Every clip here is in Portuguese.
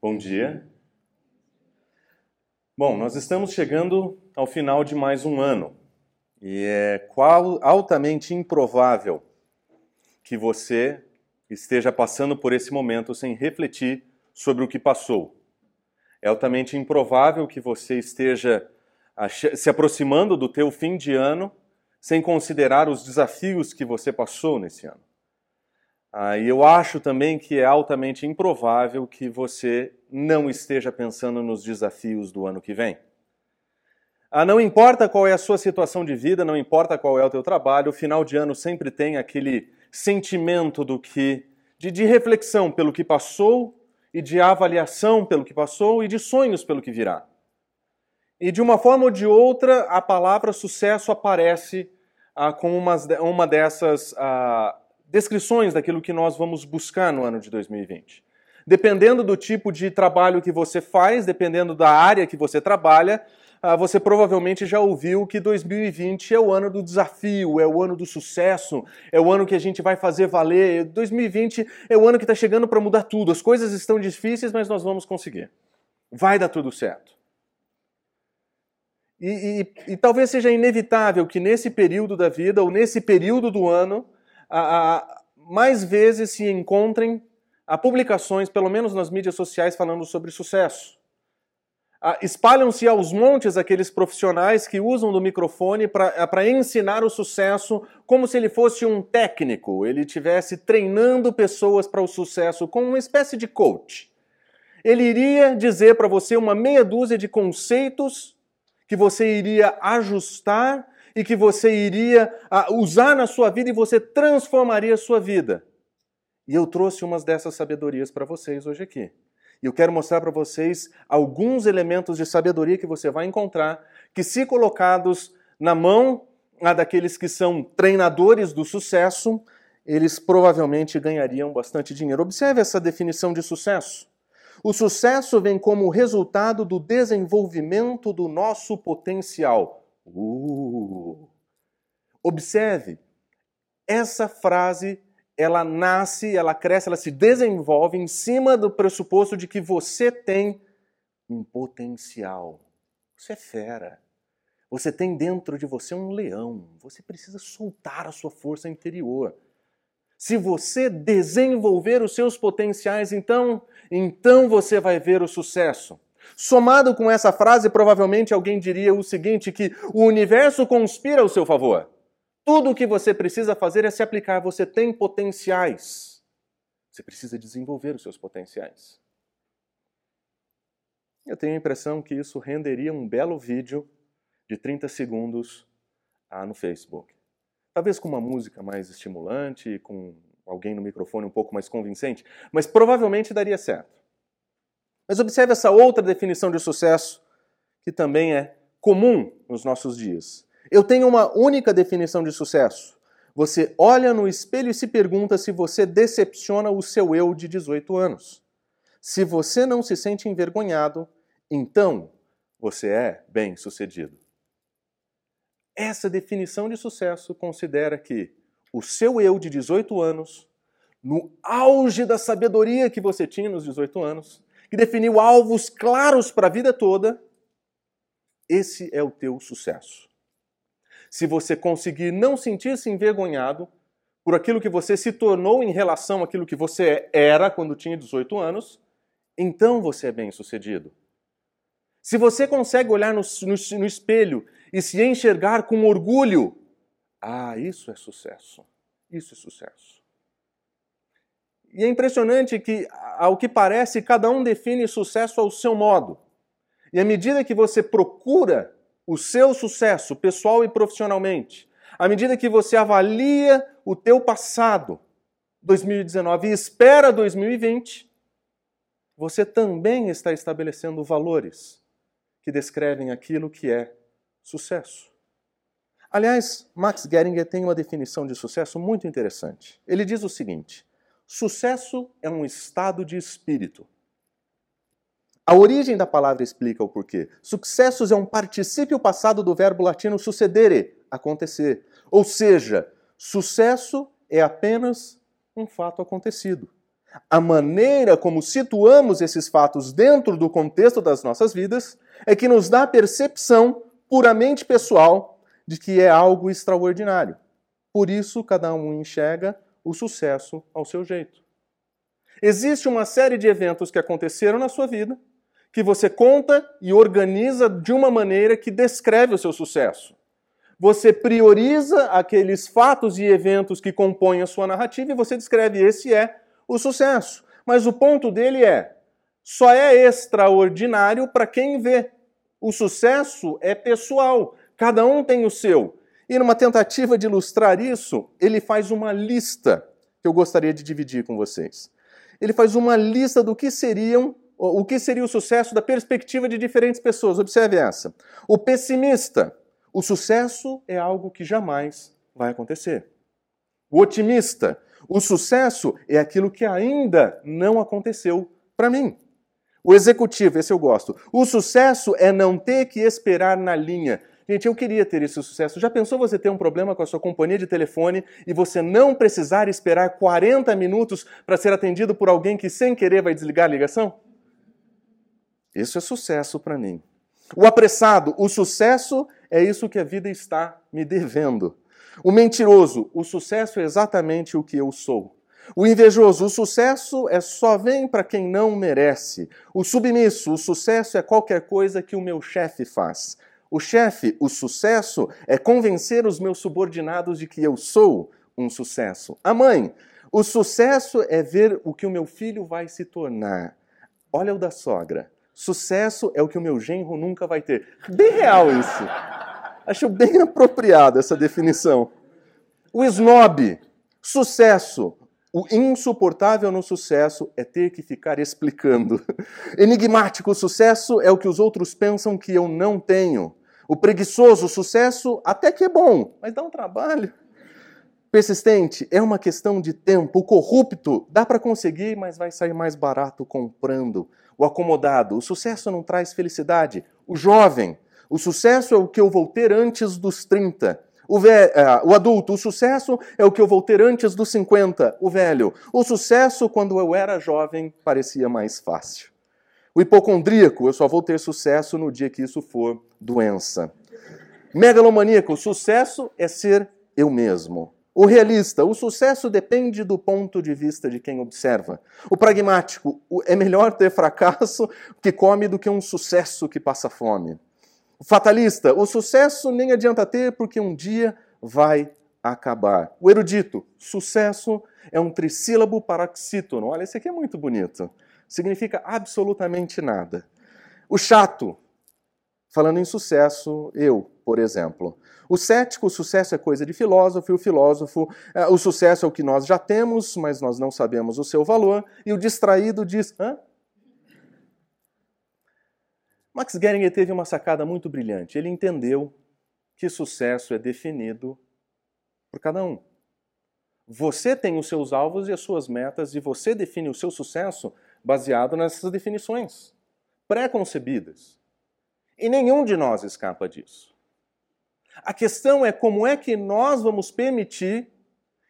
Bom dia. Bom, nós estamos chegando ao final de mais um ano e é qual, altamente improvável que você esteja passando por esse momento sem refletir sobre o que passou. É altamente improvável que você esteja se aproximando do teu fim de ano sem considerar os desafios que você passou nesse ano. Ah, e eu acho também que é altamente improvável que você não esteja pensando nos desafios do ano que vem. Ah, não importa qual é a sua situação de vida, não importa qual é o teu trabalho, o final de ano sempre tem aquele sentimento do que de, de reflexão pelo que passou e de avaliação pelo que passou e de sonhos pelo que virá. E de uma forma ou de outra, a palavra sucesso aparece ah, com umas, uma dessas ah, descrições daquilo que nós vamos buscar no ano de 2020. Dependendo do tipo de trabalho que você faz, dependendo da área que você trabalha, ah, você provavelmente já ouviu que 2020 é o ano do desafio, é o ano do sucesso, é o ano que a gente vai fazer valer. 2020 é o ano que está chegando para mudar tudo. As coisas estão difíceis, mas nós vamos conseguir. Vai dar tudo certo. E, e, e talvez seja inevitável que nesse período da vida ou nesse período do ano a, a, mais vezes se encontrem a publicações, pelo menos nas mídias sociais, falando sobre sucesso. Espalham-se aos montes aqueles profissionais que usam do microfone para ensinar o sucesso como se ele fosse um técnico, ele estivesse treinando pessoas para o sucesso como uma espécie de coach. Ele iria dizer para você uma meia dúzia de conceitos que você iria ajustar e que você iria ah, usar na sua vida e você transformaria a sua vida. E eu trouxe umas dessas sabedorias para vocês hoje aqui. E eu quero mostrar para vocês alguns elementos de sabedoria que você vai encontrar, que se colocados na mão ah, daqueles que são treinadores do sucesso, eles provavelmente ganhariam bastante dinheiro. Observe essa definição de sucesso. O sucesso vem como resultado do desenvolvimento do nosso potencial. Uh. Observe, essa frase ela nasce, ela cresce, ela se desenvolve em cima do pressuposto de que você tem um potencial. Você é fera. Você tem dentro de você um leão. Você precisa soltar a sua força interior. Se você desenvolver os seus potenciais, então, então você vai ver o sucesso. Somado com essa frase, provavelmente alguém diria o seguinte: que o universo conspira ao seu favor. Tudo o que você precisa fazer é se aplicar. Você tem potenciais. Você precisa desenvolver os seus potenciais. Eu tenho a impressão que isso renderia um belo vídeo de 30 segundos ah, no Facebook. Talvez com uma música mais estimulante, com alguém no microfone um pouco mais convincente, mas provavelmente daria certo. Mas observe essa outra definição de sucesso que também é comum nos nossos dias. Eu tenho uma única definição de sucesso. Você olha no espelho e se pergunta se você decepciona o seu eu de 18 anos. Se você não se sente envergonhado, então você é bem-sucedido. Essa definição de sucesso considera que o seu eu de 18 anos, no auge da sabedoria que você tinha nos 18 anos, que definiu alvos claros para a vida toda, esse é o teu sucesso. Se você conseguir não sentir-se envergonhado por aquilo que você se tornou em relação àquilo que você era quando tinha 18 anos, então você é bem-sucedido. Se você consegue olhar no, no, no, espelho e se enxergar com orgulho, ah, isso é sucesso. Isso é sucesso. E é impressionante que, ao que parece, cada um define sucesso ao seu modo. E à medida que você procura o seu sucesso pessoal e profissionalmente, à medida que você avalia o teu passado, 2019, e espera 2020, você também está estabelecendo valores que descrevem aquilo que é sucesso. Aliás, Max Geringer tem uma definição de sucesso muito interessante. Ele diz o seguinte: Sucesso é um estado de espírito. A origem da palavra explica o porquê. Successus é um particípio passado do verbo latino sucedere, acontecer. Ou seja, sucesso é apenas um fato acontecido. A maneira como situamos esses fatos dentro do contexto das nossas vidas é que nos dá a percepção puramente pessoal de que é algo extraordinário. Por isso, cada um enxerga o sucesso ao seu jeito. Existe uma série de eventos que aconteceram na sua vida que você conta e organiza de uma maneira que descreve o seu sucesso. Você prioriza aqueles fatos e eventos que compõem a sua narrativa e você descreve esse é o sucesso. Mas o ponto dele é: só é extraordinário para quem vê. O sucesso é pessoal, cada um tem o seu. E numa tentativa de ilustrar isso, ele faz uma lista que eu gostaria de dividir com vocês. Ele faz uma lista do que seriam o que seria o sucesso da perspectiva de diferentes pessoas. Observe essa. O pessimista, o sucesso é algo que jamais vai acontecer. O otimista, o sucesso é aquilo que ainda não aconteceu para mim. O executivo, esse eu gosto. O sucesso é não ter que esperar na linha. Gente, eu queria ter esse sucesso. Já pensou você ter um problema com a sua companhia de telefone e você não precisar esperar 40 minutos para ser atendido por alguém que sem querer vai desligar a ligação? Isso é sucesso para mim. O apressado, o sucesso é isso que a vida está me devendo. O mentiroso, o sucesso é exatamente o que eu sou. O invejoso, o sucesso é só vem para quem não merece. O submisso, o sucesso é qualquer coisa que o meu chefe faz. O chefe, o sucesso é convencer os meus subordinados de que eu sou um sucesso. A mãe, o sucesso é ver o que o meu filho vai se tornar. Olha o da sogra. Sucesso é o que o meu genro nunca vai ter. Bem real isso. Acho bem apropriada essa definição. O snob, sucesso. O insuportável no sucesso é ter que ficar explicando. Enigmático, sucesso é o que os outros pensam que eu não tenho. O preguiçoso, sucesso até que é bom, mas dá um trabalho. Persistente é uma questão de tempo. O corrupto dá para conseguir, mas vai sair mais barato comprando o acomodado. O sucesso não traz felicidade. O jovem, o sucesso é o que eu vou ter antes dos 30. O. Uh, o adulto, o sucesso é o que eu vou ter antes dos 50. O velho, o sucesso quando eu era jovem parecia mais fácil. O hipocondríaco, eu só vou ter sucesso no dia que isso for doença. Megalomaníaco, o sucesso é ser eu mesmo. O realista, o sucesso depende do ponto de vista de quem observa. O pragmático, é melhor ter fracasso que come do que um sucesso que passa fome. Fatalista, o sucesso nem adianta ter porque um dia vai acabar. O erudito, sucesso é um trissílabo paroxítono. Olha, esse aqui é muito bonito. Significa absolutamente nada. O chato, falando em sucesso, eu, por exemplo. O cético, o sucesso é coisa de filósofo, e o filósofo, é, o sucesso é o que nós já temos, mas nós não sabemos o seu valor, e o distraído diz: hã? Max Geringer teve uma sacada muito brilhante. Ele entendeu que sucesso é definido por cada um. Você tem os seus alvos e as suas metas, e você define o seu sucesso baseado nessas definições pré-concebidas. E nenhum de nós escapa disso. A questão é como é que nós vamos permitir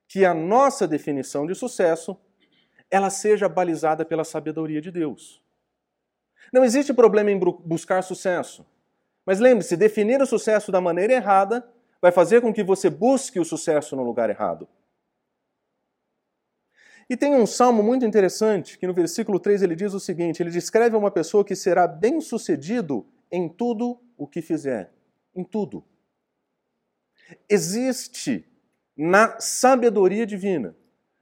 que a nossa definição de sucesso ela seja balizada pela sabedoria de Deus. Não existe problema em buscar sucesso. Mas lembre-se, definir o sucesso da maneira errada vai fazer com que você busque o sucesso no lugar errado. E tem um salmo muito interessante que no versículo 3 ele diz o seguinte: ele descreve uma pessoa que será bem-sucedido em tudo o que fizer. Em tudo. Existe na sabedoria divina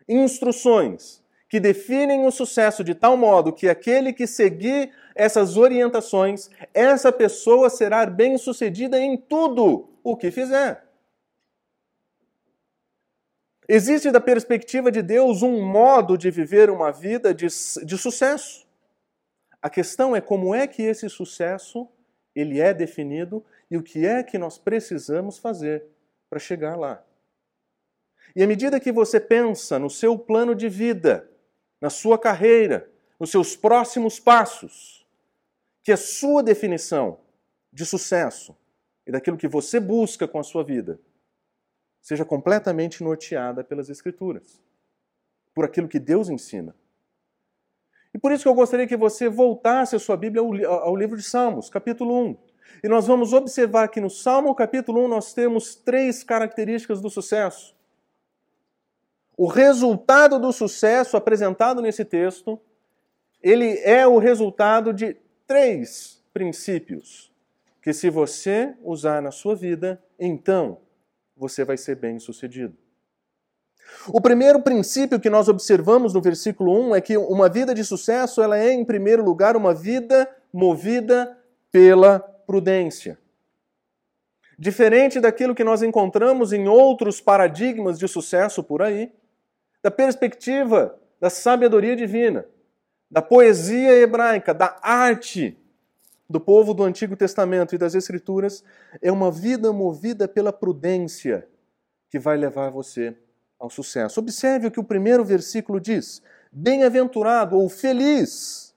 instruções que definem o sucesso de tal modo que aquele que seguir essas orientações, essa pessoa será bem-sucedida em tudo o que fizer. Existe, da perspectiva de Deus, um modo de viver uma vida de, de sucesso. A questão é como é que esse sucesso ele é definido e o que é que nós precisamos fazer para chegar lá. E à medida que você pensa no seu plano de vida, na sua carreira, nos seus próximos passos, que a sua definição de sucesso e daquilo que você busca com a sua vida seja completamente norteada pelas Escrituras, por aquilo que Deus ensina. E por isso que eu gostaria que você voltasse a sua Bíblia ao, livro de Salmos, capítulo 1. E nós vamos observar que no Salmo capítulo 1 nós temos três características do sucesso. O resultado do sucesso apresentado nesse texto, ele é o resultado de três princípios que se você usar na sua vida, então você vai ser bem-sucedido. O primeiro princípio que nós observamos no versículo 1 é que uma vida de sucesso, ela é em primeiro lugar uma vida movida pela prudência. Diferente daquilo que nós encontramos em outros paradigmas de sucesso por aí, da perspectiva da sabedoria divina, da poesia hebraica, da arte do povo do Antigo Testamento e das Escrituras, é uma vida movida pela prudência que vai levar você ao sucesso. Observe o que o primeiro versículo diz: Bem-aventurado ou feliz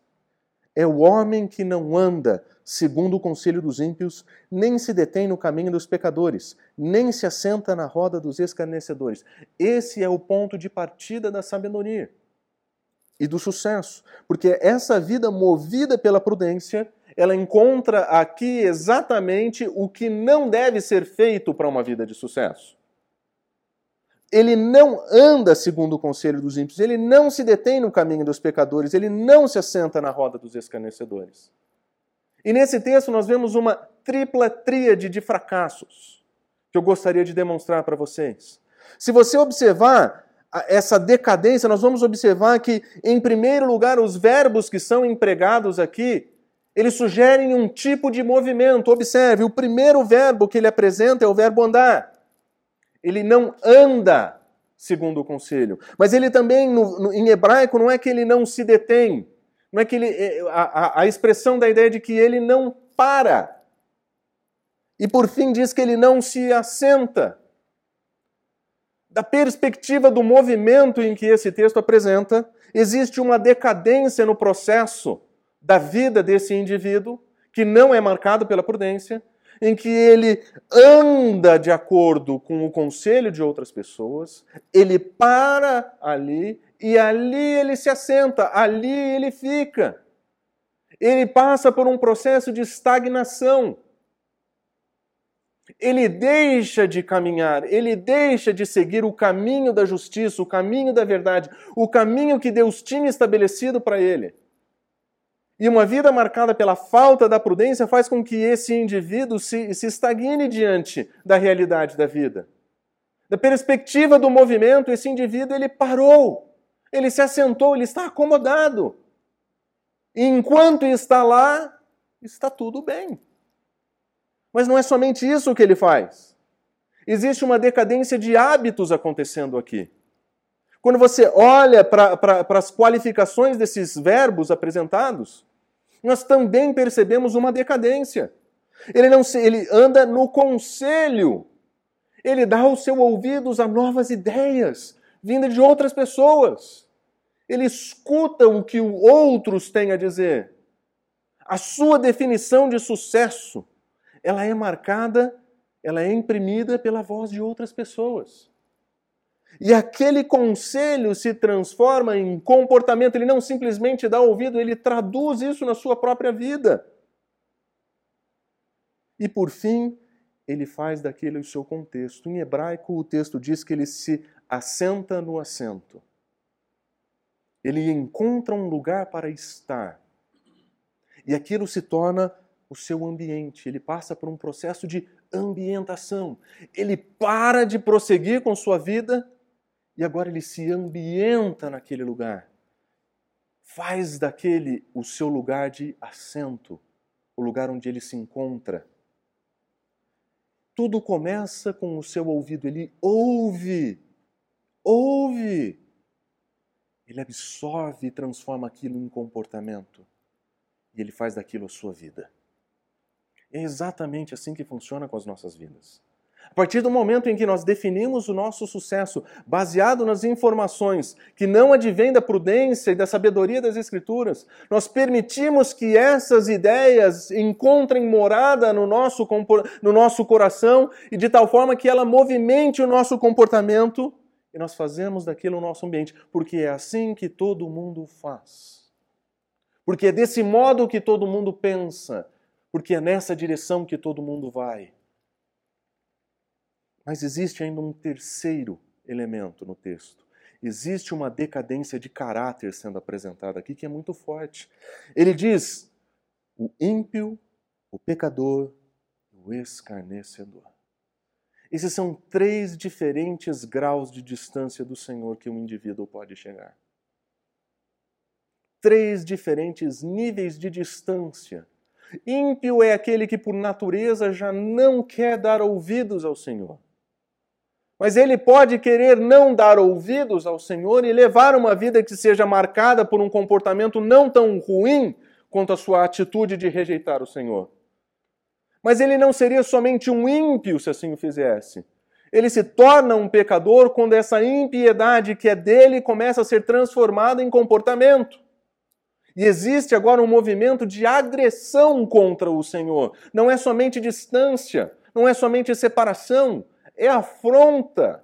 é o homem que não anda segundo o conselho dos ímpios, nem se detém no caminho dos pecadores, nem se assenta na roda dos escarnecedores. Esse é o ponto de partida da sabedoria e do sucesso, porque essa vida movida pela prudência, ela encontra aqui exatamente o que não deve ser feito para uma vida de sucesso ele não anda segundo o conselho dos ímpios, ele não se detém no caminho dos pecadores, ele não se assenta na roda dos escarnecedores. E nesse texto nós vemos uma tripla tríade de fracassos que eu gostaria de demonstrar para vocês. Se você observar essa decadência, nós vamos observar que, em primeiro lugar, os verbos que são empregados aqui, eles sugerem um tipo de movimento. Observe, o primeiro verbo que ele apresenta é o verbo andar. Ele não anda segundo o conselho. Mas ele também, no, no, em hebraico, não é que ele não se detém. Não é que ele. É, a, a, a expressão da ideia de que ele não para. E por fim diz que ele não se assenta. Da perspectiva do movimento em que esse texto apresenta, existe uma decadência no processo da vida desse indivíduo, que não é marcado pela prudência, em que ele anda de acordo com o conselho de outras pessoas, ele para ali e ali ele se assenta, ali ele fica. Ele passa por um processo de estagnação. Ele deixa de caminhar, ele deixa de seguir o caminho da justiça, o caminho da verdade, o caminho que Deus tinha estabelecido para ele. E uma vida marcada pela falta da prudência faz com que esse indivíduo se, se estagne diante da realidade da vida. Da perspectiva do movimento, esse indivíduo ele parou, ele se assentou, ele está acomodado. E enquanto está lá, está tudo bem. Mas não é somente isso que ele faz. Existe uma decadência de hábitos acontecendo aqui. Quando você olha para as qualificações desses verbos apresentados, nós também percebemos uma decadência. Ele não se, ele anda no conselho. Ele dá os seus ouvidos a novas ideias vindas de outras pessoas. Ele escuta o que outros têm a dizer. A sua definição de sucesso, ela é marcada, ela é imprimida pela voz de outras pessoas. E aquele conselho se transforma em comportamento, ele não simplesmente dá ouvido, ele traduz isso na sua própria vida. E por fim, ele faz daquele o seu contexto. Em hebraico, o texto diz que ele se assenta no assento. Ele encontra um lugar para estar. E aquilo se torna o seu ambiente. Ele passa por um processo de ambientação. Ele para de prosseguir com sua vida e agora ele se ambienta naquele lugar. Faz daquele o seu lugar de assento, o lugar onde ele se encontra. Tudo começa com o seu ouvido, ele ouve, ouve. Ele absorve e transforma aquilo em comportamento. E ele faz daquilo a sua vida. É exatamente assim que funciona com as nossas vidas. A partir do momento em que nós definimos o nosso sucesso baseado nas informações que não advêm da prudência e da sabedoria das Escrituras, nós permitimos que essas ideias encontrem morada no nosso, no nosso coração e de tal forma que ela movimente o nosso comportamento e nós fazemos daquilo o nosso ambiente, porque é assim que todo mundo faz. porque é desse modo que todo mundo pensa, porque é nessa direção que todo mundo vai. Mas existe ainda um terceiro elemento no texto. Existe uma decadência de caráter sendo apresentada aqui que é muito forte. Ele diz: o ímpio, o pecador, o escarnecedor. Esses são três diferentes graus de distância do Senhor que um indivíduo pode chegar. Três diferentes níveis de distância. Ímpio é aquele que, por natureza, já não quer dar ouvidos ao Senhor. Mas ele pode querer não dar ouvidos ao Senhor e levar uma vida que seja marcada por um comportamento não tão ruim quanto a sua atitude de rejeitar o Senhor. Mas ele não seria somente um ímpio se assim o fizesse. Ele se torna um pecador quando essa impiedade que é dele começa a ser transformada em comportamento. E existe agora um movimento de agressão contra o Senhor. Não é somente distância, não é somente separação, é afronta.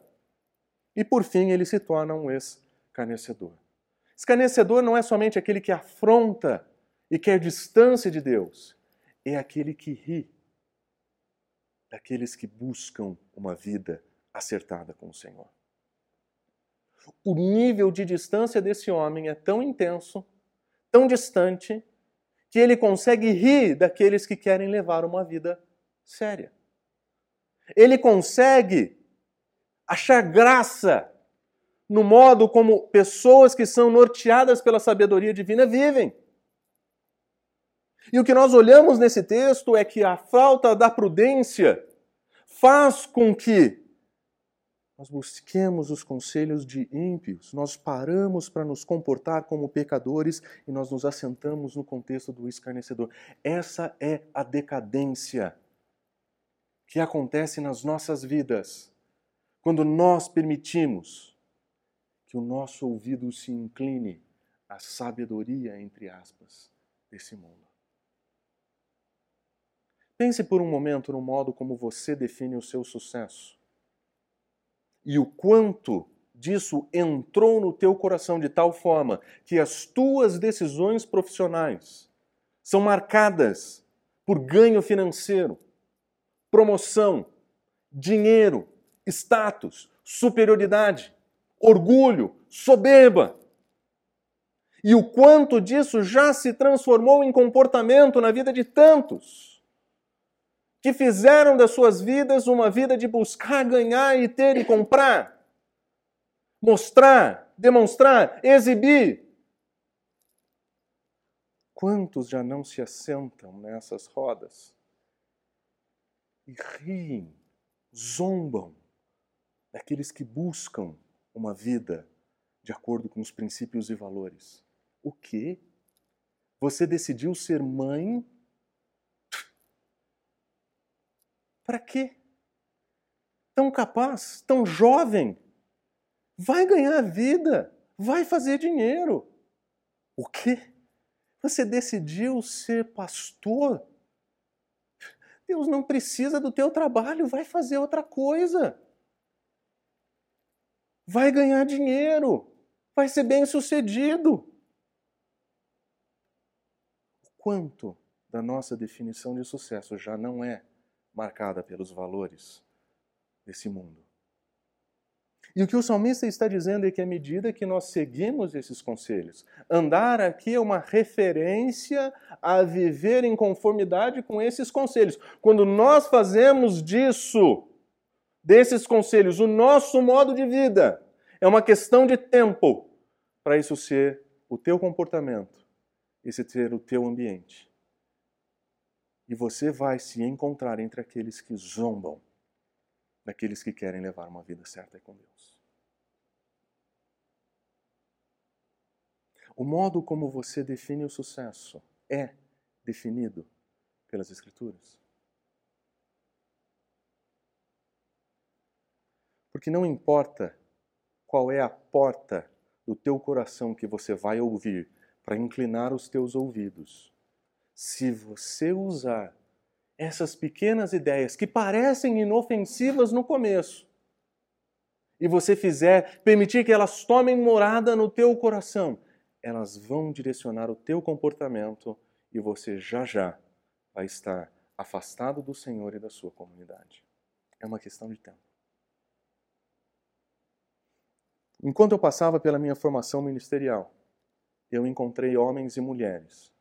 E por fim ele se torna um escarnecedor. Escarnecedor não é somente aquele que afronta e quer distância de Deus, é aquele que ri daqueles que buscam uma vida acertada com o Senhor. O nível de distância desse homem é tão intenso, tão distante, que ele consegue rir daqueles que querem levar uma vida séria. Ele consegue achar graça no modo como pessoas que são norteadas pela sabedoria divina vivem. E o que nós olhamos nesse texto é que a falta da prudência faz com que nós busquemos os conselhos de ímpios, nós paramos para nos comportar como pecadores e nós nos assentamos no contexto do escarnecedor. Essa é a decadência que acontece nas nossas vidas quando nós permitimos que o nosso ouvido se incline à sabedoria, entre aspas, desse mundo. Pense por um momento no modo como você define o seu sucesso. E o quanto disso entrou no teu coração de tal forma que as tuas decisões profissionais são marcadas por ganho financeiro, promoção, dinheiro, status, superioridade, orgulho, soberba. E o quanto disso já se transformou em comportamento na vida de tantos que fizeram das suas vidas uma vida de buscar ganhar e ter e comprar, mostrar, demonstrar, exibir. Quantos já não se assentam nessas rodas e riem, zombam daqueles que buscam uma vida de acordo com os princípios e valores? O quê? Você decidiu ser mãe Para quê? Tão capaz, tão jovem. Vai ganhar vida, vai fazer dinheiro. O quê? Você decidiu ser pastor? Deus não precisa do teu trabalho, vai fazer outra coisa. Vai ganhar dinheiro, vai ser bem sucedido. O quanto da nossa definição de sucesso já não é marcada pelos valores desse mundo. E o que o salmista está dizendo é que à medida que nós seguimos esses conselhos, andar aqui é uma referência a viver em conformidade com esses conselhos. Quando nós fazemos disso, desses conselhos, o nosso modo de vida, é uma questão de tempo para isso ser o teu comportamento, esse ser o teu ambiente e você vai se encontrar entre aqueles que zombam daqueles que querem levar uma vida certa com Deus. O modo como você define o sucesso é definido pelas Escrituras. Porque não importa qual é a porta do teu coração que você vai ouvir para inclinar os teus ouvidos se você usar essas pequenas ideias que parecem inofensivas no começo, e você fizer, permitir que elas tomem morada no teu coração, elas vão direcionar o teu comportamento e você já já vai estar afastado do Senhor e da sua comunidade. É uma questão de tempo. Enquanto eu passava pela minha formação ministerial, eu encontrei homens e mulheres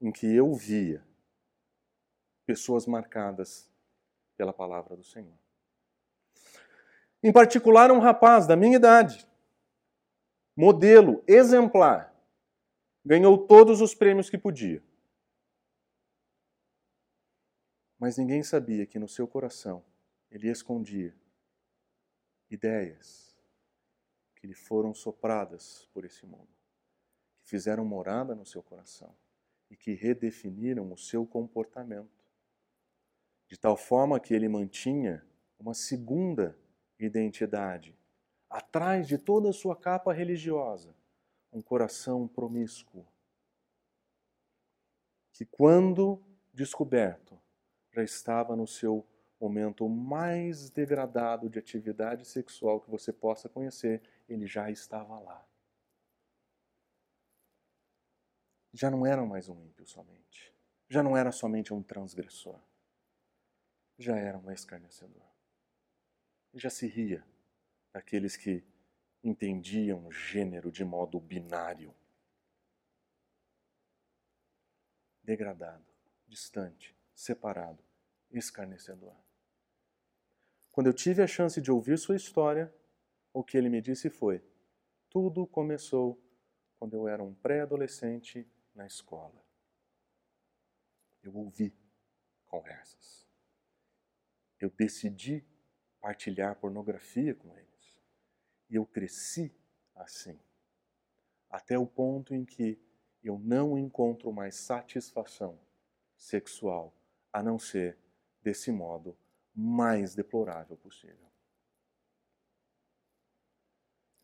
em que eu via pessoas marcadas pela palavra do Senhor. Em particular, um rapaz da minha idade, modelo, exemplar, ganhou todos os prêmios que podia. Mas ninguém sabia que no seu coração ele escondia ideias que lhe foram sopradas por esse mundo, que fizeram morada no seu coração e que redefiniram o seu comportamento, de tal forma que ele mantinha uma segunda identidade, atrás de toda a sua capa religiosa, um coração promíscuo, que quando descoberto, já estava no seu momento mais degradado de atividade sexual que você possa conhecer, ele já estava lá. Já não era mais um ímpio somente. Já não era somente um transgressor. Já era um escarnecedor. Já se ria daqueles que entendiam gênero de modo binário. Degradado, distante, separado, escarnecedor. Quando eu tive a chance de ouvir sua história, o que ele me disse foi: tudo começou quando eu era um pré-adolescente na escola. Eu ouvi conversas. Eu decidi partilhar pornografia com eles. E eu cresci assim, até o ponto em que eu não encontro mais satisfação sexual a não ser desse modo mais deplorável possível.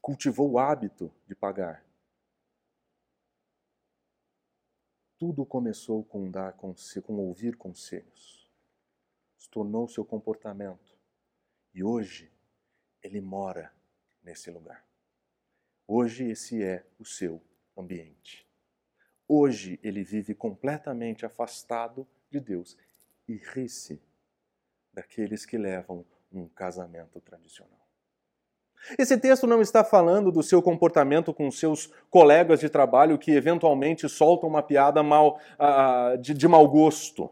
Cultivou o hábito de pagar. Tudo começou com dar com ouvir conselhos. Se tornou seu comportamento. E hoje ele mora nesse lugar. Hoje esse é o seu ambiente. Hoje ele vive completamente afastado de Deus e ri-se daqueles que levam um casamento tradicional. Esse texto não está falando do seu comportamento com seus colegas de trabalho que eventualmente soltam uma piada mal, uh, de, de mau gosto.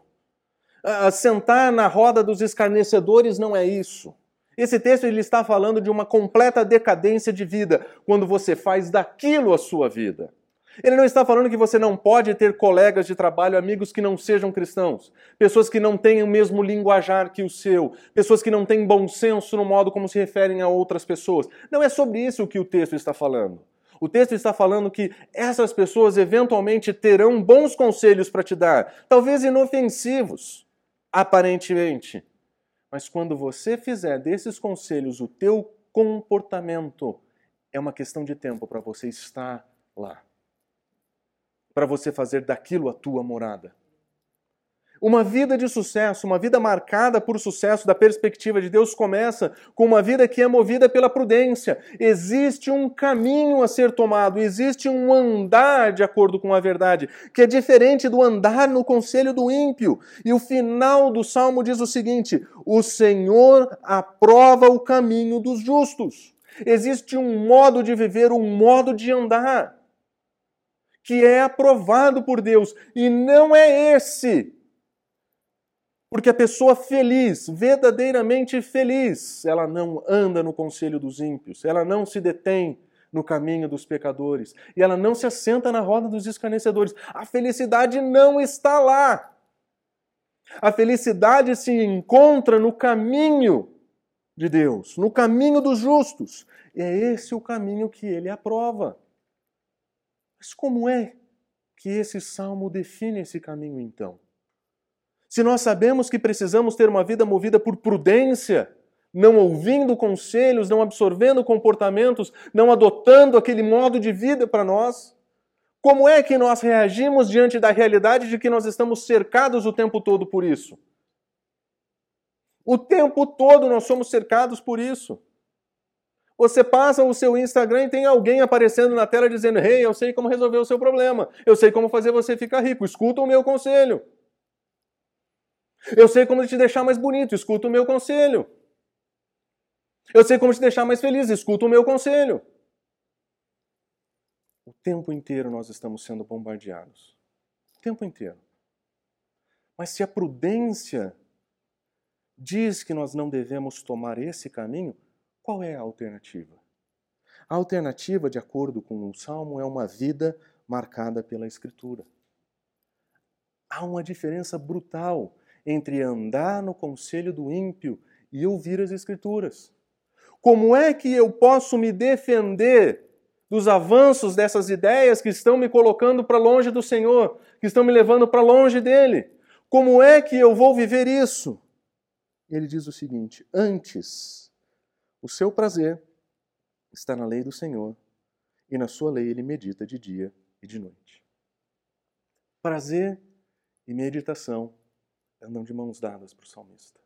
Uh, sentar na roda dos escarnecedores não é isso. Esse texto ele está falando de uma completa decadência de vida, quando você faz daquilo a sua vida. Ele não está falando que você não pode ter colegas de trabalho, amigos que não sejam cristãos, pessoas que não tenham o mesmo linguajar que o seu, pessoas que não têm bom senso no modo como se referem a outras pessoas. Não é sobre isso que o texto está falando. O texto está falando que essas pessoas eventualmente terão bons conselhos para te dar, talvez inofensivos, aparentemente. Mas quando você fizer desses conselhos o teu comportamento, é uma questão de tempo para você estar lá para você fazer daquilo a tua morada. Uma vida de sucesso, uma vida marcada por sucesso da perspectiva de Deus começa com uma vida que é movida pela prudência. Existe um caminho a ser tomado, existe um andar de acordo com a verdade, que é diferente do andar no conselho do ímpio. E o final do salmo diz o seguinte: O Senhor aprova o caminho dos justos. Existe um modo de viver, um modo de andar que é aprovado por Deus e não é esse. Porque a pessoa feliz, verdadeiramente feliz, ela não anda no conselho dos ímpios, ela não se detém no caminho dos pecadores e ela não se assenta na roda dos escarnecedores. A felicidade não está lá. A felicidade se encontra no caminho de Deus, no caminho dos justos. E é esse o caminho que ele aprova. Mas como é que esse salmo define esse caminho então? Se nós sabemos que precisamos ter uma vida movida por prudência, não ouvindo conselhos, não absorvendo comportamentos, não adotando aquele modo de vida para nós, como é que nós reagimos diante da realidade de que nós estamos cercados o tempo todo por isso? O tempo todo nós somos cercados por isso. Você passa o seu Instagram e tem alguém aparecendo na tela dizendo: Hey, eu sei como resolver o seu problema. Eu sei como fazer você ficar rico. Escuta o meu conselho. Eu sei como te deixar mais bonito. Escuta o meu conselho. Eu sei como te deixar mais feliz. Escuta o meu conselho. O tempo inteiro nós estamos sendo bombardeados. O tempo inteiro. Mas se a prudência diz que nós não devemos tomar esse caminho, qual é a alternativa? A alternativa, de acordo com o Salmo, é uma vida marcada pela Escritura. Há uma diferença brutal entre andar no conselho do ímpio e ouvir as Escrituras. Como é que eu posso me defender dos avanços dessas ideias que estão me colocando para longe do Senhor, que estão me levando para longe dele? Como é que eu vou viver isso? Ele diz o seguinte: antes o seu prazer está na lei do Senhor, e na sua lei ele medita de dia e de noite. Prazer e meditação andam de mãos dadas para o salmista.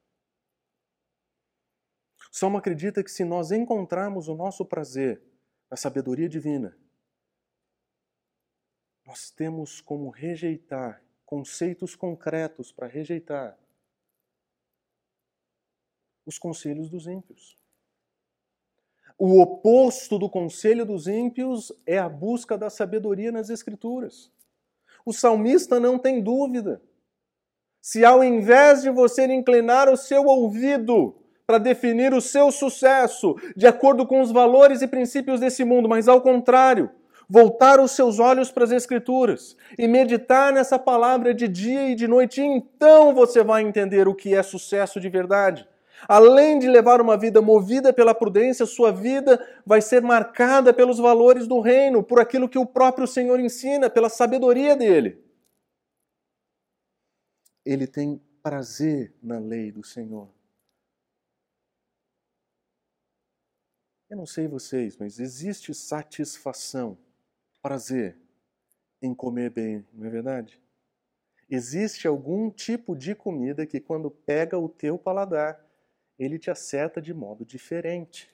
O salmo acredita que se nós encontrarmos o nosso prazer na sabedoria divina, nós temos como rejeitar conceitos concretos para rejeitar os conselhos dos ímpios. O oposto do conselho dos ímpios é a busca da sabedoria nas Escrituras. O salmista não tem dúvida. Se ao invés de você inclinar o seu ouvido para definir o seu sucesso de acordo com os valores e princípios desse mundo, mas ao contrário, voltar os seus olhos para as Escrituras e meditar nessa palavra de dia e de noite, então você vai entender o que é sucesso de verdade. Além de levar uma vida movida pela prudência, sua vida vai ser marcada pelos valores do reino, por aquilo que o próprio Senhor ensina, pela sabedoria dele. Ele tem prazer na lei do Senhor. Eu não sei vocês, mas existe satisfação, prazer em comer bem, não é verdade? Existe algum tipo de comida que, quando pega o teu paladar, ele te acerta de modo diferente.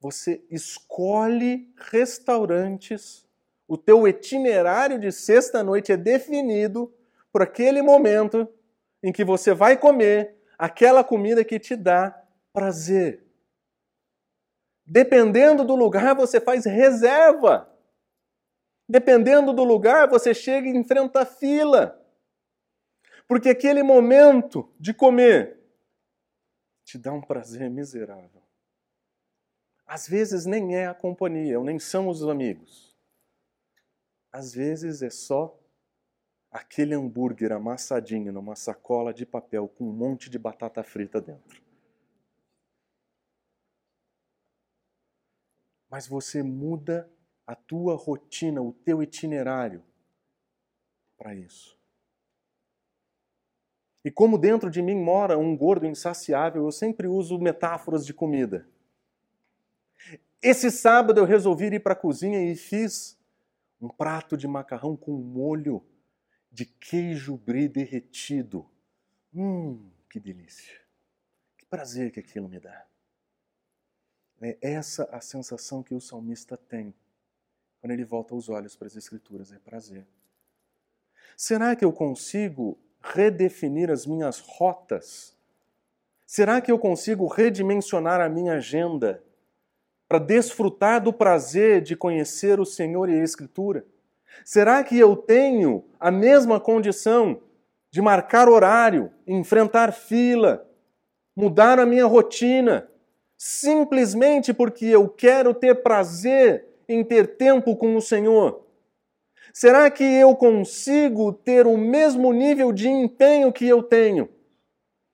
Você escolhe restaurantes, o teu itinerário de sexta-noite é definido por aquele momento em que você vai comer aquela comida que te dá prazer. Dependendo do lugar, você faz reserva. Dependendo do lugar, você chega e enfrenta a fila. Porque aquele momento de comer te dá um prazer miserável. Às vezes nem é a companhia, ou nem são os amigos. Às vezes é só aquele hambúrguer amassadinho numa sacola de papel com um monte de batata frita dentro. Mas você muda a tua rotina, o teu itinerário para isso. E como dentro de mim mora um gordo insaciável, eu sempre uso metáforas de comida. Esse sábado eu resolvi ir para a cozinha e fiz um prato de macarrão com molho de queijo brie derretido. Hum, que delícia. Que prazer que aquilo me dá. É essa a sensação que o salmista tem quando ele volta os olhos para as Escrituras, é prazer. Será que eu consigo redefinir as minhas rotas? Será que eu consigo redimensionar a minha agenda para desfrutar do prazer de conhecer o Senhor e a Escritura? Será que eu tenho a mesma condição de marcar horário, enfrentar fila, mudar a minha rotina, simplesmente porque eu quero ter prazer em ter tempo com o Senhor? Será que eu consigo ter o mesmo nível de empenho que eu tenho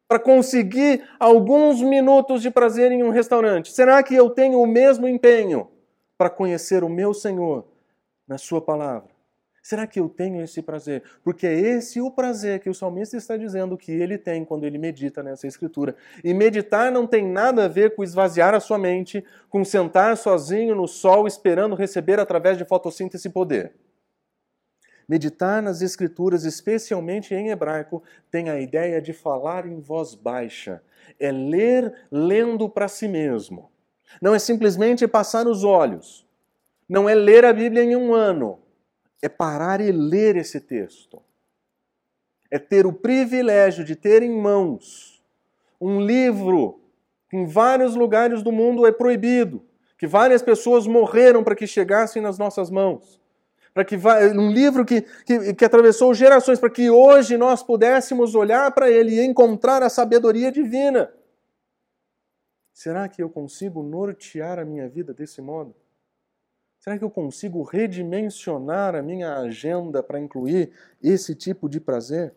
para conseguir alguns minutos de prazer em um restaurante? Será que eu tenho o mesmo empenho para conhecer o meu Senhor na Sua palavra? Será que eu tenho esse prazer? Porque é esse o prazer que o salmista está dizendo que ele tem quando ele medita nessa escritura. E meditar não tem nada a ver com esvaziar a sua mente, com sentar sozinho no sol esperando receber através de fotossíntese poder. Meditar nas Escrituras, especialmente em hebraico, tem a ideia de falar em voz baixa. É ler lendo para si mesmo. Não é simplesmente passar os olhos. Não é ler a Bíblia em um ano. É parar e ler esse texto. É ter o privilégio de ter em mãos um livro que em vários lugares do mundo é proibido, que várias pessoas morreram para que chegassem nas nossas mãos. Para que um livro que, que, que atravessou gerações, para que hoje nós pudéssemos olhar para ele e encontrar a sabedoria divina. Será que eu consigo nortear a minha vida desse modo? Será que eu consigo redimensionar a minha agenda para incluir esse tipo de prazer?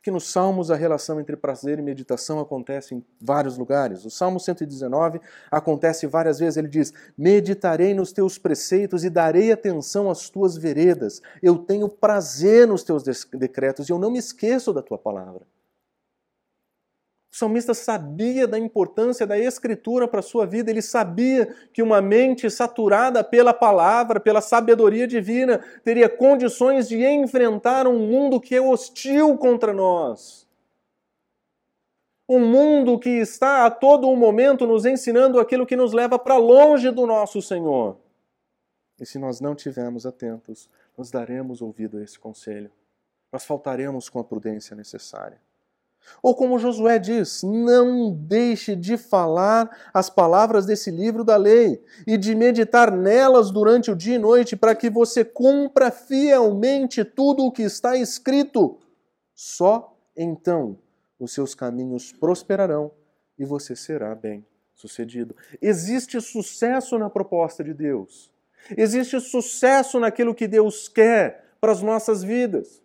Porque nos Salmos a relação entre prazer e meditação acontece em vários lugares. O Salmo 119 acontece várias vezes. Ele diz: Meditarei nos teus preceitos e darei atenção às tuas veredas. Eu tenho prazer nos teus decretos e eu não me esqueço da tua palavra. O salmista sabia da importância da escritura para a sua vida, ele sabia que uma mente saturada pela palavra, pela sabedoria divina, teria condições de enfrentar um mundo que é hostil contra nós. Um mundo que está a todo momento nos ensinando aquilo que nos leva para longe do nosso Senhor. E se nós não tivermos atentos, nós daremos ouvido a esse conselho. Nós faltaremos com a prudência necessária. Ou como Josué diz, não deixe de falar as palavras desse livro da lei e de meditar nelas durante o dia e noite para que você cumpra fielmente tudo o que está escrito. Só então os seus caminhos prosperarão e você será bem sucedido. Existe sucesso na proposta de Deus. Existe sucesso naquilo que Deus quer para as nossas vidas.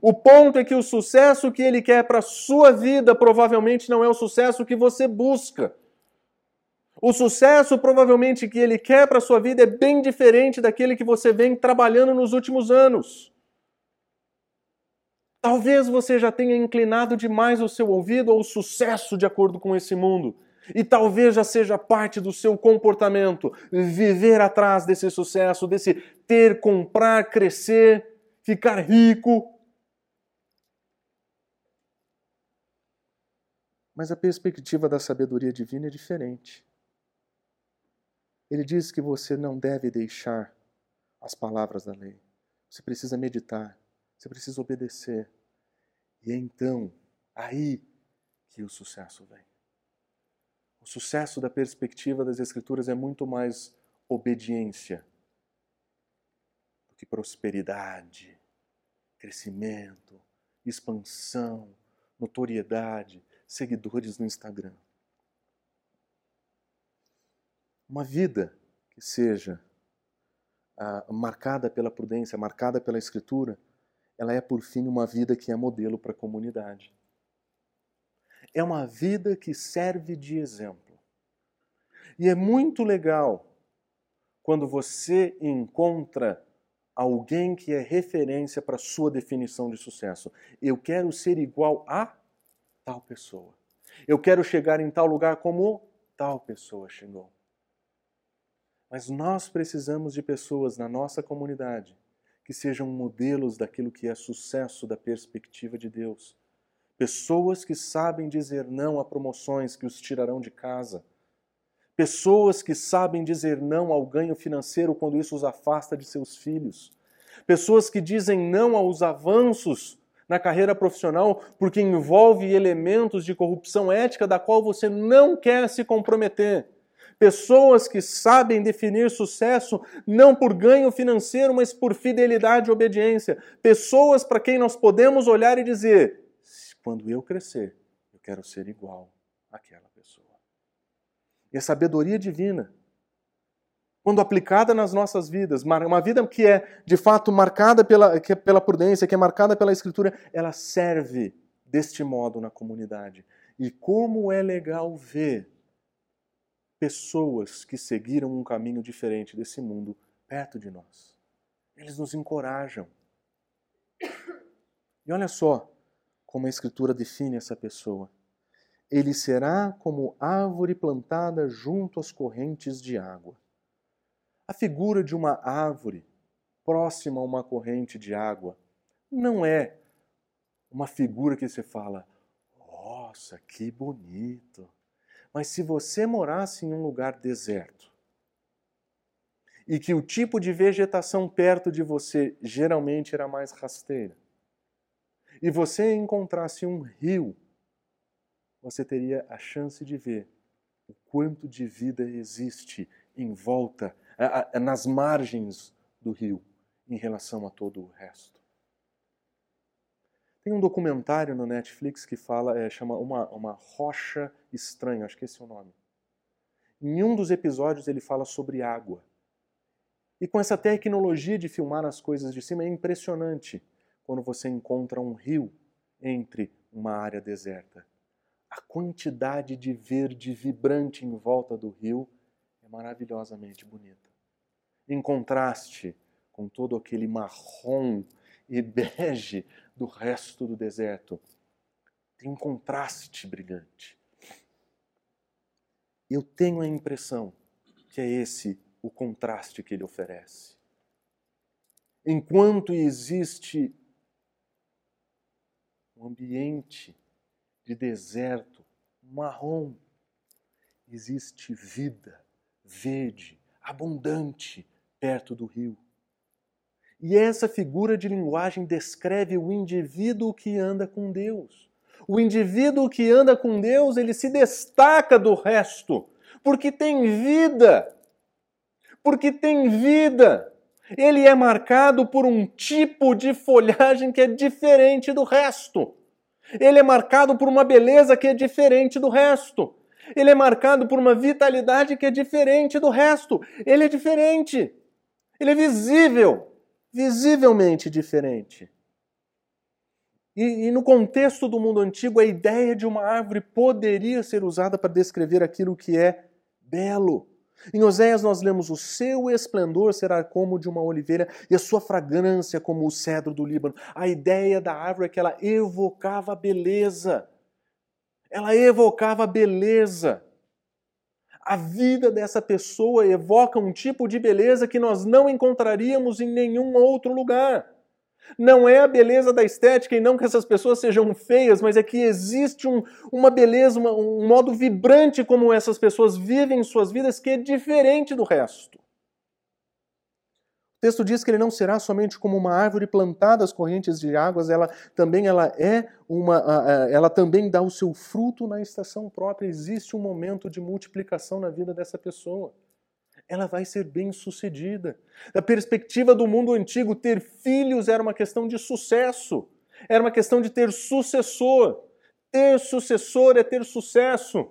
O ponto é que o sucesso que ele quer para a sua vida provavelmente não é o sucesso que você busca. O sucesso provavelmente que ele quer para a sua vida é bem diferente daquele que você vem trabalhando nos últimos anos. Talvez você já tenha inclinado demais o seu ouvido ao sucesso de acordo com esse mundo. E talvez já seja parte do seu comportamento viver atrás desse sucesso, desse ter, comprar, crescer, ficar rico, Mas a perspectiva da sabedoria divina é diferente. Ele diz que você não deve deixar as palavras da lei. Você precisa meditar, você precisa obedecer. E é então, aí que o sucesso vem. O sucesso da perspectiva das Escrituras é muito mais obediência do que prosperidade, crescimento, expansão, notoriedade, seguidores no Instagram. Uma vida que seja ah, marcada pela prudência, marcada pela Escritura, ela é, por fim, uma vida que é modelo para a comunidade. É uma vida que serve de exemplo. E é muito legal quando você encontra alguém que é referência para sua definição de sucesso. Eu quero ser igual a tal pessoa. Eu quero chegar em tal lugar como tal pessoa chegou. Mas nós precisamos de pessoas na nossa comunidade que sejam modelos daquilo que é sucesso da perspectiva de Deus. Pessoas que sabem dizer não a promoções que os tirarão de casa. Pessoas que sabem dizer não ao ganho financeiro quando isso os afasta de seus filhos. Pessoas que dizem não aos avanços na carreira profissional porque envolve elementos de corrupção ética da qual você não quer se comprometer. Pessoas que sabem definir sucesso não por ganho financeiro, mas por fidelidade e obediência. Pessoas para quem nós podemos olhar e dizer: quando eu crescer, eu quero ser igual àquela pessoa. E a sabedoria divina quando aplicada nas nossas vidas, uma vida que é de fato marcada pela, é pela prudência, que é marcada pela Escritura, ela serve deste modo na comunidade. E como é legal ver pessoas que seguiram um caminho diferente desse mundo perto de nós. Eles nos encorajam. E olha só como a Escritura define essa pessoa. Ele será como árvore plantada junto às correntes de água a figura de uma árvore próxima a uma corrente de água não é uma figura que você fala, nossa, que bonito. Mas se você morasse em um lugar deserto, e que o tipo de vegetação perto de você geralmente era mais rasteira, e você encontrasse um rio, você teria a chance de ver o quanto de vida existe em volta, nas margens do rio, em relação a todo o resto. Tem um documentário no Netflix que fala, é, chama uma, uma Rocha Estranha, acho que esse é o nome. Em um dos episódios ele fala sobre água. E com essa tecnologia de filmar as coisas de cima é impressionante quando você encontra um rio entre uma área deserta. A quantidade de verde vibrante em volta do rio maravilhosamente bonita. Em contraste com todo aquele marrom e bege do resto do deserto. Tem um contraste brilhante. Eu tenho a impressão que é esse o contraste que ele oferece. Enquanto existe um ambiente de deserto marrom, existe vida verde, abundante perto do rio. E essa figura de linguagem descreve o indivíduo que anda com Deus. O indivíduo que anda com Deus, ele se destaca do resto, porque tem vida. Porque tem vida. Ele é marcado por um tipo de folhagem que é diferente do resto. Ele é marcado por uma beleza que é diferente do resto. Ele é marcado por uma vitalidade que é diferente do resto. Ele é diferente. Ele é visível visivelmente diferente. E, e, no contexto do mundo antigo, a ideia de uma árvore poderia ser usada para descrever aquilo que é belo. Em Oséias nós lemos: O seu esplendor será como de uma oliveira e a sua fragrância como o cedro do Líbano. A ideia da árvore é que ela evocava beleza. Ela evocava beleza. A vida dessa pessoa evoca um tipo de beleza que nós não encontraríamos em nenhum outro lugar. Não é a beleza da estética e não que essas pessoas sejam feias, mas é que existe um, uma beleza, uma, um modo vibrante como essas pessoas vivem suas vidas que é diferente do resto texto diz que ele não será somente como uma árvore plantada às correntes de águas, ela também ela é uma, ela também dá o seu fruto na estação própria. Existe um momento de multiplicação na vida dessa pessoa. Ela vai ser bem sucedida. Da perspectiva do mundo antigo, ter filhos era uma questão de sucesso, era uma questão de ter sucessor. Ter sucessor é ter sucesso.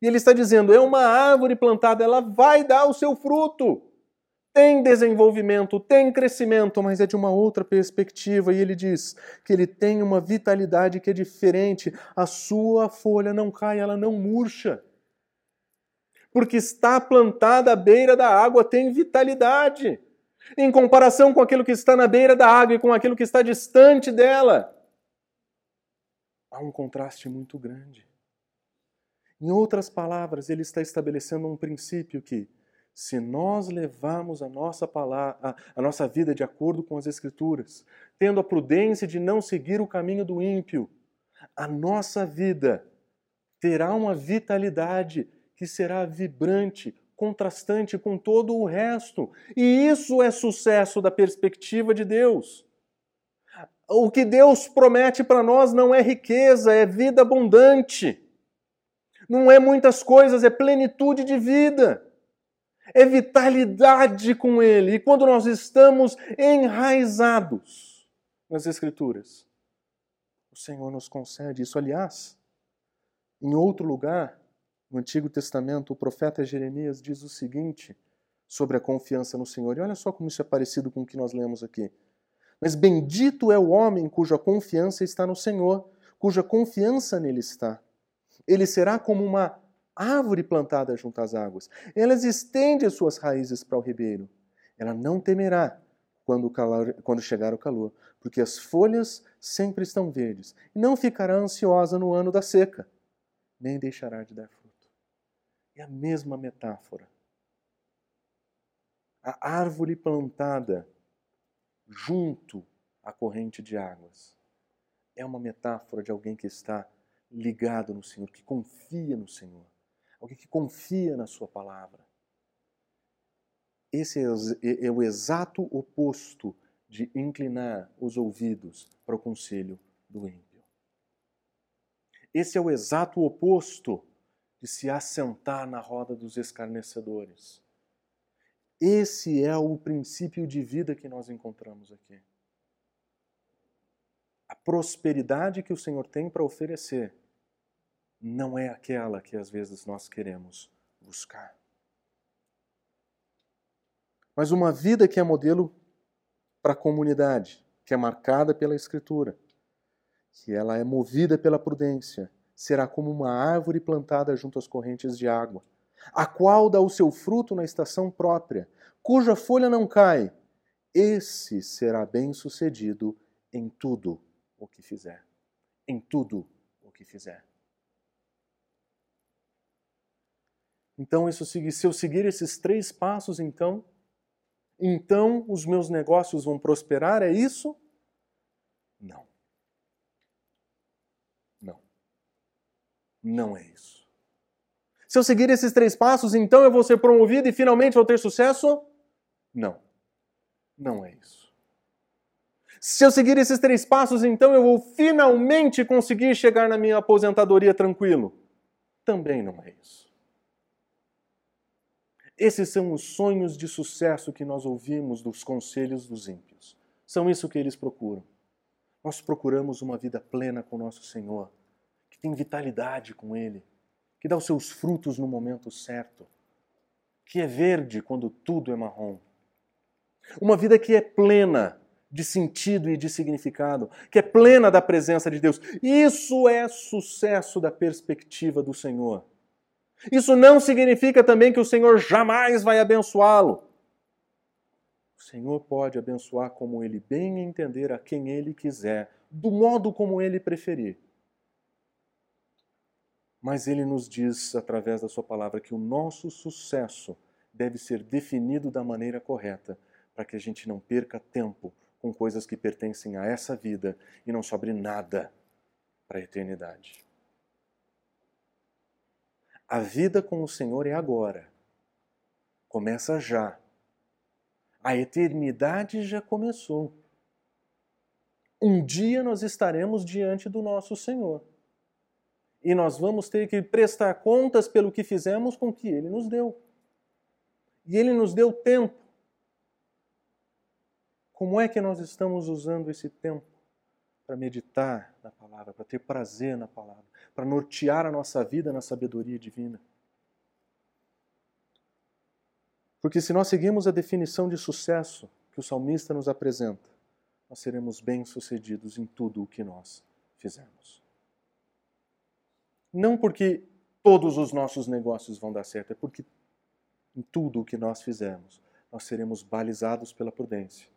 E ele está dizendo: é uma árvore plantada, ela vai dar o seu fruto tem desenvolvimento, tem crescimento, mas é de uma outra perspectiva. E ele diz que ele tem uma vitalidade que é diferente. A sua folha não cai, ela não murcha. Porque está plantada à beira da água, tem vitalidade. Em comparação com aquilo que está na beira da água e com aquilo que está distante dela, há um contraste muito grande. Em outras palavras, ele está estabelecendo um princípio que se nós levarmos a nossa palavra, a, a, nossa vida de acordo com as Escrituras, tendo a prudência de não seguir o caminho do ímpio, a nossa vida terá uma vitalidade que será vibrante, contrastante com todo o resto. E isso é sucesso da perspectiva de Deus. O que Deus promete para nós não é riqueza, é vida abundante. Não é muitas coisas, é plenitude de vida é vitalidade com Ele. E quando nós estamos enraizados nas Escrituras, o Senhor nos concede isso. Aliás, em outro lugar, no Antigo Testamento, o profeta Jeremias diz o seguinte sobre a confiança no Senhor. E olha só como isso é parecido com o que nós lemos aqui. Mas bendito é o homem cuja confiança está no Senhor, cuja confiança nele está. Ele será como uma árvore plantada junto às águas. Ela estende as suas raízes para o ribeiro. Ela não temerá quando, calor, quando chegar o calor, porque as folhas sempre estão verdes. E não ficará ansiosa no ano da seca, nem deixará de dar fruto. É a mesma metáfora. A árvore plantada junto à corrente de águas é uma metáfora de alguém que está ligado no Senhor, que confia no Senhor alguém que confia na Sua palavra. Esse é, é o exato oposto de inclinar os ouvidos para o conselho do ímpio. Esse é o exato oposto de se assentar na roda dos escarnecedores. Esse é o princípio de vida que nós encontramos aqui. A prosperidade que o Senhor tem para oferecer não é aquela que às vezes nós queremos buscar. Mas uma vida que é modelo para a comunidade, que é marcada pela Escritura, que ela é movida pela prudência, será como uma árvore plantada junto às correntes de água a qual dá o seu fruto na estação própria, cuja folha não cai, esse será bem-sucedido em tudo o que fizer. Em tudo o que fizer. Então, isso, se eu seguir esses três passos, então, então os meus negócios vão prosperar, é isso? Não. Não. Não é isso. Se eu seguir esses três passos, então eu vou ser promovido e finalmente vou ter sucesso? Não. Não é isso. Se eu seguir esses três passos, então eu vou finalmente conseguir chegar na minha aposentadoria tranquilo? Também não é isso. Esses são os sonhos de sucesso que nós ouvimos dos conselhos dos ímpios. São isso que eles procuram. Nós procuramos uma vida plena com nosso Senhor, que tem vitalidade com Ele, que dá os seus frutos no momento certo, que é verde quando tudo é marrom. Uma vida que é plena de sentido e de significado, que é plena da presença de Deus. Isso é sucesso da perspectiva do Senhor. Isso não significa também que o Senhor jamais vai abençoá-lo. O Senhor pode abençoar como ele bem entender a quem ele quiser, do modo como ele preferir. Mas ele nos diz, através da sua palavra, que o nosso sucesso deve ser definido da maneira correta, para que a gente não perca tempo com coisas que pertencem a essa vida e não sobre nada para a eternidade. A vida com o Senhor é agora. Começa já. A eternidade já começou. Um dia nós estaremos diante do nosso Senhor e nós vamos ter que prestar contas pelo que fizemos com o que Ele nos deu. E Ele nos deu tempo. Como é que nós estamos usando esse tempo para meditar na palavra, para ter prazer na palavra, para nortear a nossa vida na sabedoria divina? Porque se nós seguimos a definição de sucesso que o salmista nos apresenta, nós seremos bem-sucedidos em tudo o que nós fizermos. Não porque todos os nossos negócios vão dar certo, é porque em tudo o que nós fizermos, nós seremos balizados pela prudência,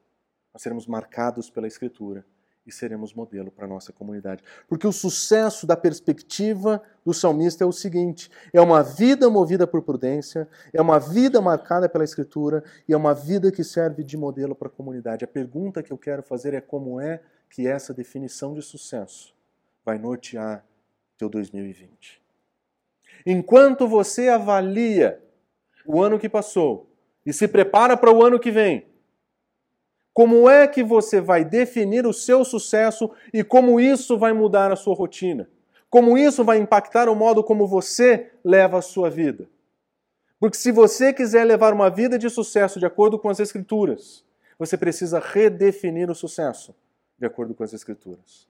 nós seremos marcados pela Escritura e seremos modelo para a nossa comunidade. Porque o sucesso da perspectiva do salmista é o seguinte: é uma vida movida por prudência, é uma vida marcada pela Escritura e é uma vida que serve de modelo para a comunidade. A pergunta que eu quero fazer é como é que essa definição de sucesso vai nortear teu 2020. Enquanto você avalia o ano que passou e se prepara para o ano que vem, como é que você vai definir o seu sucesso e como isso vai mudar a sua rotina? Como isso vai impactar o modo como você leva a sua vida? Porque se você quiser levar uma vida de sucesso de acordo com as Escrituras, você precisa redefinir o sucesso de acordo com as Escrituras.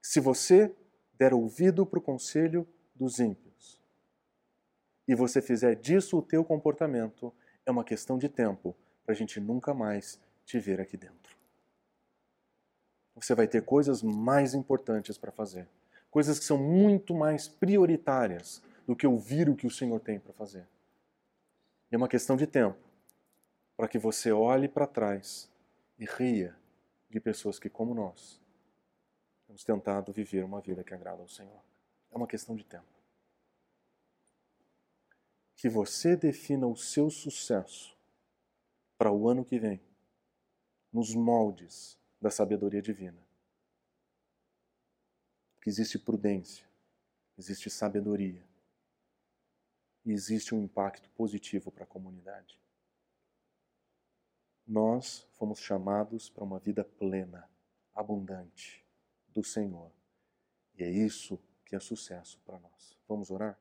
Se você der ouvido para o conselho dos ímpios e você fizer disso o teu comportamento, é uma questão de tempo para a gente nunca mais te ver aqui dentro. Você vai ter coisas mais importantes para fazer, coisas que são muito mais prioritárias do que ouvir o que o Senhor tem para fazer. É uma questão de tempo para que você olhe para trás e ria de pessoas que, como nós, temos tentado viver uma vida que agrada ao Senhor. É uma questão de tempo. Que você defina o seu sucesso para o ano que vem nos moldes da sabedoria divina. Que existe prudência, existe sabedoria, e existe um impacto positivo para a comunidade. Nós fomos chamados para uma vida plena, abundante do Senhor. E é isso que é sucesso para nós. Vamos orar?